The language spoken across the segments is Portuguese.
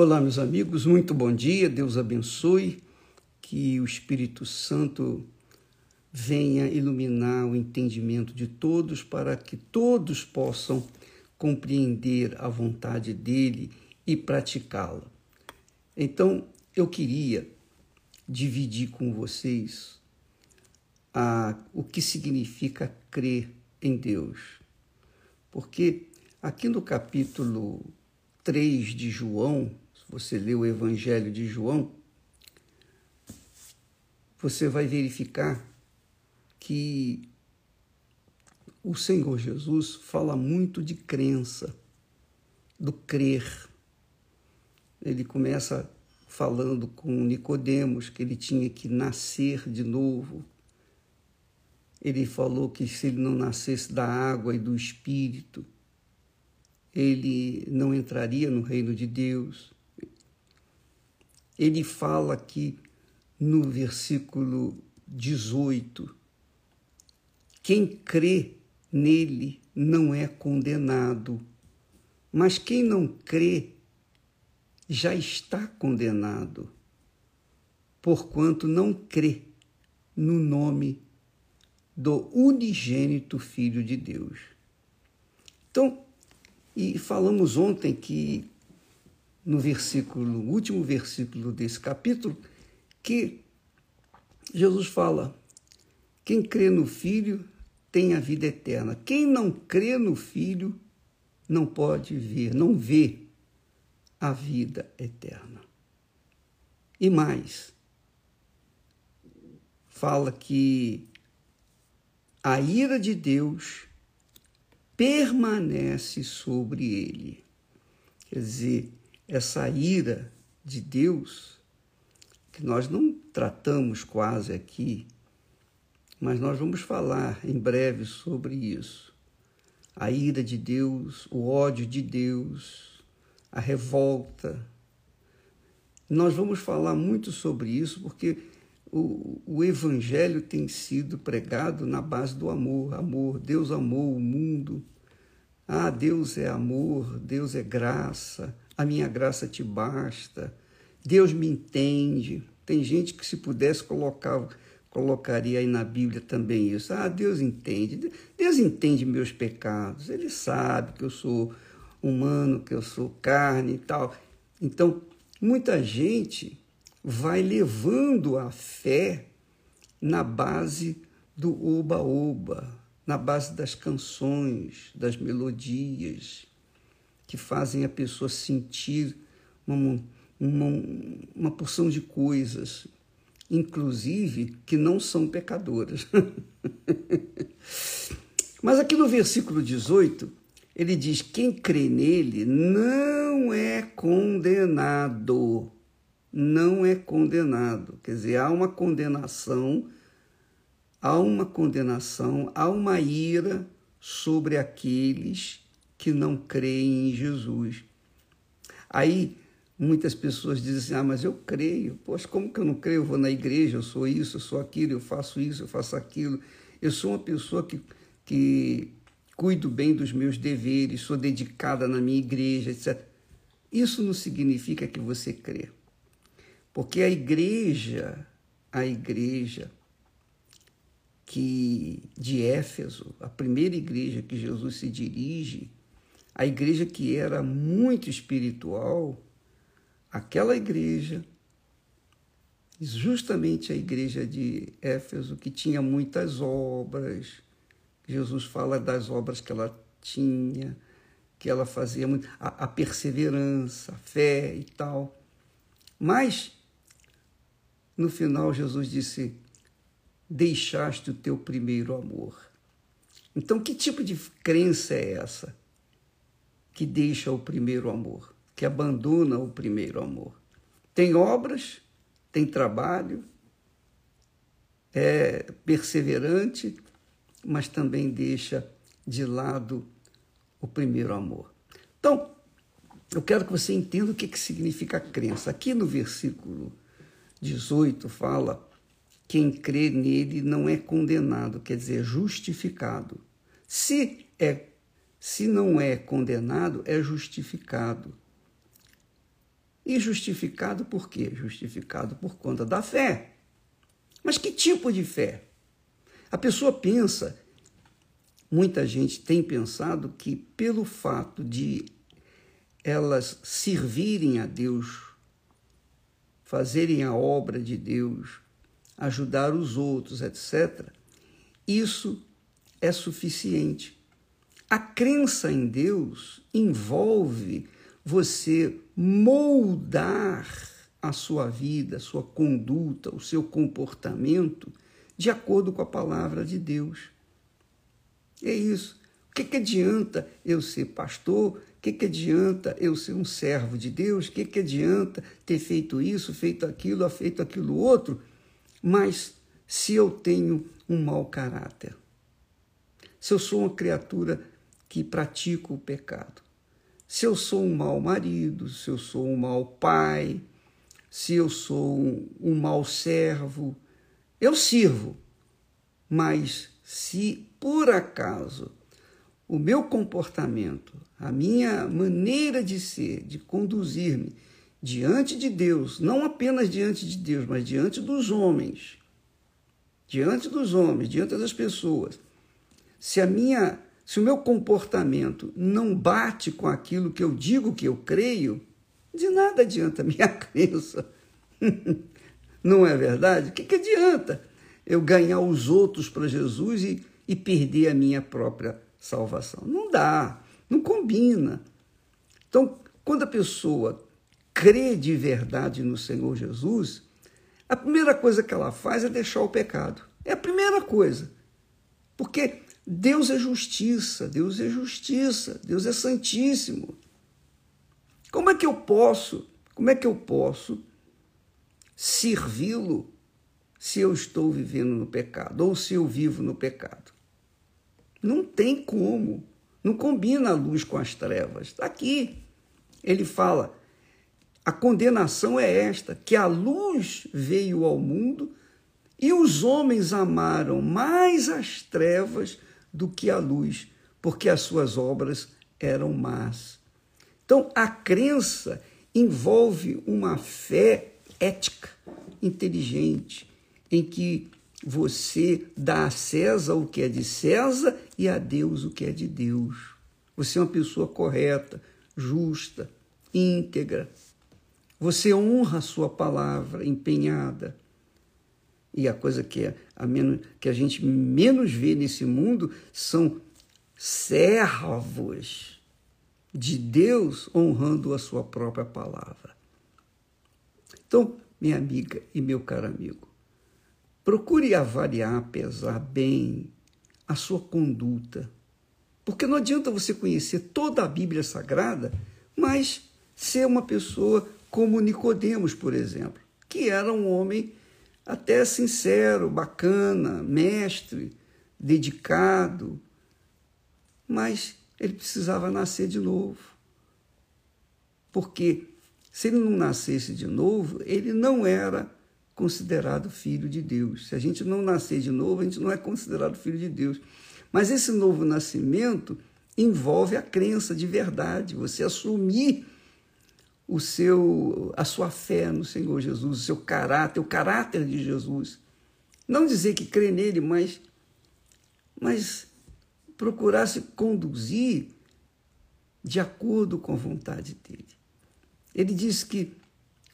Olá, meus amigos, muito bom dia, Deus abençoe, que o Espírito Santo venha iluminar o entendimento de todos para que todos possam compreender a vontade dele e praticá-la. Então, eu queria dividir com vocês a, o que significa crer em Deus. Porque aqui no capítulo 3 de João, você lê o Evangelho de João, você vai verificar que o Senhor Jesus fala muito de crença, do crer. Ele começa falando com Nicodemos que ele tinha que nascer de novo. Ele falou que se ele não nascesse da água e do espírito, ele não entraria no reino de Deus. Ele fala aqui no versículo 18: quem crê nele não é condenado, mas quem não crê já está condenado, porquanto não crê no nome do unigênito Filho de Deus. Então, e falamos ontem que no versículo, no último versículo desse capítulo, que Jesus fala: quem crê no Filho tem a vida eterna. Quem não crê no Filho não pode ver, não vê a vida eterna. E mais, fala que a ira de Deus permanece sobre ele. Quer dizer, essa ira de Deus, que nós não tratamos quase aqui, mas nós vamos falar em breve sobre isso. A ira de Deus, o ódio de Deus, a revolta. Nós vamos falar muito sobre isso porque o, o Evangelho tem sido pregado na base do amor. Amor, Deus amou o mundo. Ah, Deus é amor, Deus é graça a minha graça te basta, Deus me entende. Tem gente que, se pudesse, colocar, colocaria aí na Bíblia também isso. Ah, Deus entende. Deus entende meus pecados. Ele sabe que eu sou humano, que eu sou carne e tal. Então, muita gente vai levando a fé na base do oba-oba, na base das canções, das melodias que fazem a pessoa sentir uma, uma, uma porção de coisas, inclusive que não são pecadoras. Mas aqui no versículo 18, ele diz: quem crê nele não é condenado. Não é condenado. Quer dizer, há uma condenação, há uma condenação, há uma ira sobre aqueles que não creem em Jesus. Aí muitas pessoas dizem assim: ah, mas eu creio. Poxa, como que eu não creio? Eu vou na igreja, eu sou isso, eu sou aquilo, eu faço isso, eu faço aquilo. Eu sou uma pessoa que, que cuido bem dos meus deveres, sou dedicada na minha igreja, etc. Isso não significa que você crê. Porque a igreja, a igreja que de Éfeso, a primeira igreja que Jesus se dirige, a igreja que era muito espiritual, aquela igreja, justamente a igreja de Éfeso, que tinha muitas obras, Jesus fala das obras que ela tinha, que ela fazia muito, a, a perseverança, a fé e tal. Mas, no final, Jesus disse: Deixaste o teu primeiro amor. Então, que tipo de crença é essa? Que deixa o primeiro amor, que abandona o primeiro amor. Tem obras, tem trabalho, é perseverante, mas também deixa de lado o primeiro amor. Então, eu quero que você entenda o que, que significa crença. Aqui no versículo 18 fala: quem crê nele não é condenado, quer dizer, justificado. Se é se não é condenado, é justificado. E justificado por quê? Justificado por conta da fé. Mas que tipo de fé? A pessoa pensa, muita gente tem pensado que pelo fato de elas servirem a Deus, fazerem a obra de Deus, ajudar os outros, etc., isso é suficiente. A crença em Deus envolve você moldar a sua vida, a sua conduta, o seu comportamento de acordo com a palavra de Deus. É isso. O que, que adianta eu ser pastor? O que, que adianta eu ser um servo de Deus? O que, que adianta ter feito isso, feito aquilo, feito aquilo outro? Mas se eu tenho um mau caráter, se eu sou uma criatura que pratica o pecado, se eu sou um mau marido, se eu sou um mau pai, se eu sou um, um mau servo, eu sirvo. Mas se por acaso o meu comportamento, a minha maneira de ser, de conduzir-me diante de Deus, não apenas diante de Deus, mas diante dos homens, diante dos homens, diante das pessoas, se a minha, se o meu comportamento não bate com aquilo que eu digo que eu creio, de nada adianta a minha crença. não é verdade? O que, que adianta eu ganhar os outros para Jesus e, e perder a minha própria salvação. Não dá, não combina. Então, quando a pessoa crê de verdade no Senhor Jesus, a primeira coisa que ela faz é deixar o pecado. É a primeira coisa. Porque Deus é justiça, Deus é justiça, Deus é santíssimo. Como é que eu posso, como é que eu posso servi-lo se eu estou vivendo no pecado ou se eu vivo no pecado? Não tem como. Não combina a luz com as trevas. Está aqui. Ele fala: a condenação é esta, que a luz veio ao mundo e os homens amaram mais as trevas do que a luz, porque as suas obras eram más. Então, a crença envolve uma fé ética, inteligente, em que você dá a César o que é de César e a Deus o que é de Deus. Você é uma pessoa correta, justa, íntegra. Você honra a sua palavra empenhada. E a coisa que, é a menos, que a gente menos vê nesse mundo são servos de Deus honrando a sua própria palavra. Então, minha amiga e meu caro amigo, Procure avaliar, pesar bem a sua conduta. Porque não adianta você conhecer toda a Bíblia Sagrada, mas ser uma pessoa como Nicodemos, por exemplo, que era um homem até sincero, bacana, mestre, dedicado, mas ele precisava nascer de novo. Porque se ele não nascesse de novo, ele não era considerado filho de Deus. Se a gente não nascer de novo, a gente não é considerado filho de Deus. Mas esse novo nascimento envolve a crença de verdade, você assumir o seu a sua fé no Senhor Jesus, o seu caráter, o caráter de Jesus. Não dizer que crê nele, mas mas procurar se conduzir de acordo com a vontade dele. Ele diz que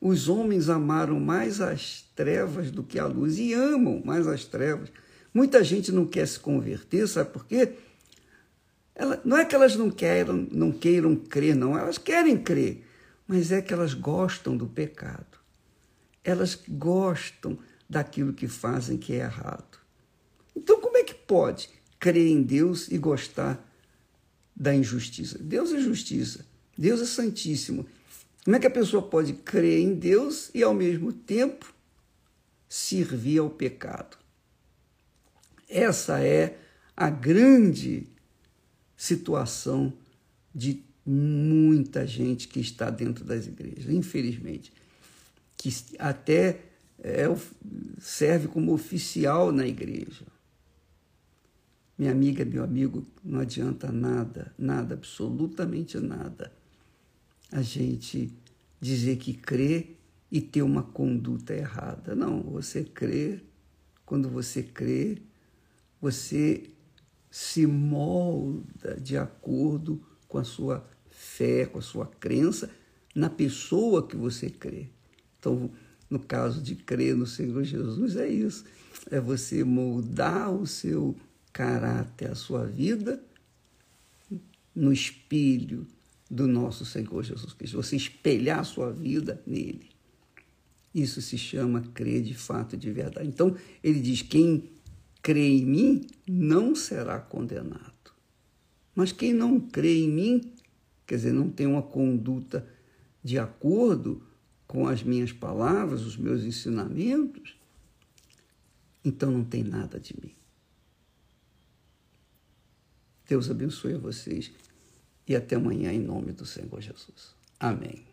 os homens amaram mais as trevas do que a luz e amam mais as trevas. Muita gente não quer se converter, sabe por quê? Ela, não é que elas não queiram, não queiram crer, não, elas querem crer, mas é que elas gostam do pecado. Elas gostam daquilo que fazem que é errado. Então, como é que pode crer em Deus e gostar da injustiça? Deus é justiça, Deus é santíssimo. Como é que a pessoa pode crer em Deus e, ao mesmo tempo, servir ao pecado? Essa é a grande situação de muita gente que está dentro das igrejas, infelizmente, que até é, serve como oficial na igreja. Minha amiga, meu amigo, não adianta nada, nada, absolutamente nada a gente dizer que crê e ter uma conduta errada. Não, você crê, quando você crê, você se molda de acordo com a sua fé, com a sua crença na pessoa que você crê. Então, no caso de crer no Senhor Jesus, é isso. É você moldar o seu caráter, a sua vida, no espelho do nosso Senhor Jesus Cristo. Você espelhar a sua vida nele. Isso se chama crer de fato de verdade. Então, ele diz: quem crê em mim não será condenado. Mas quem não crê em mim, quer dizer, não tem uma conduta de acordo com as minhas palavras, os meus ensinamentos, então não tem nada de mim. Deus abençoe a vocês e até amanhã em nome do Senhor Jesus. Amém.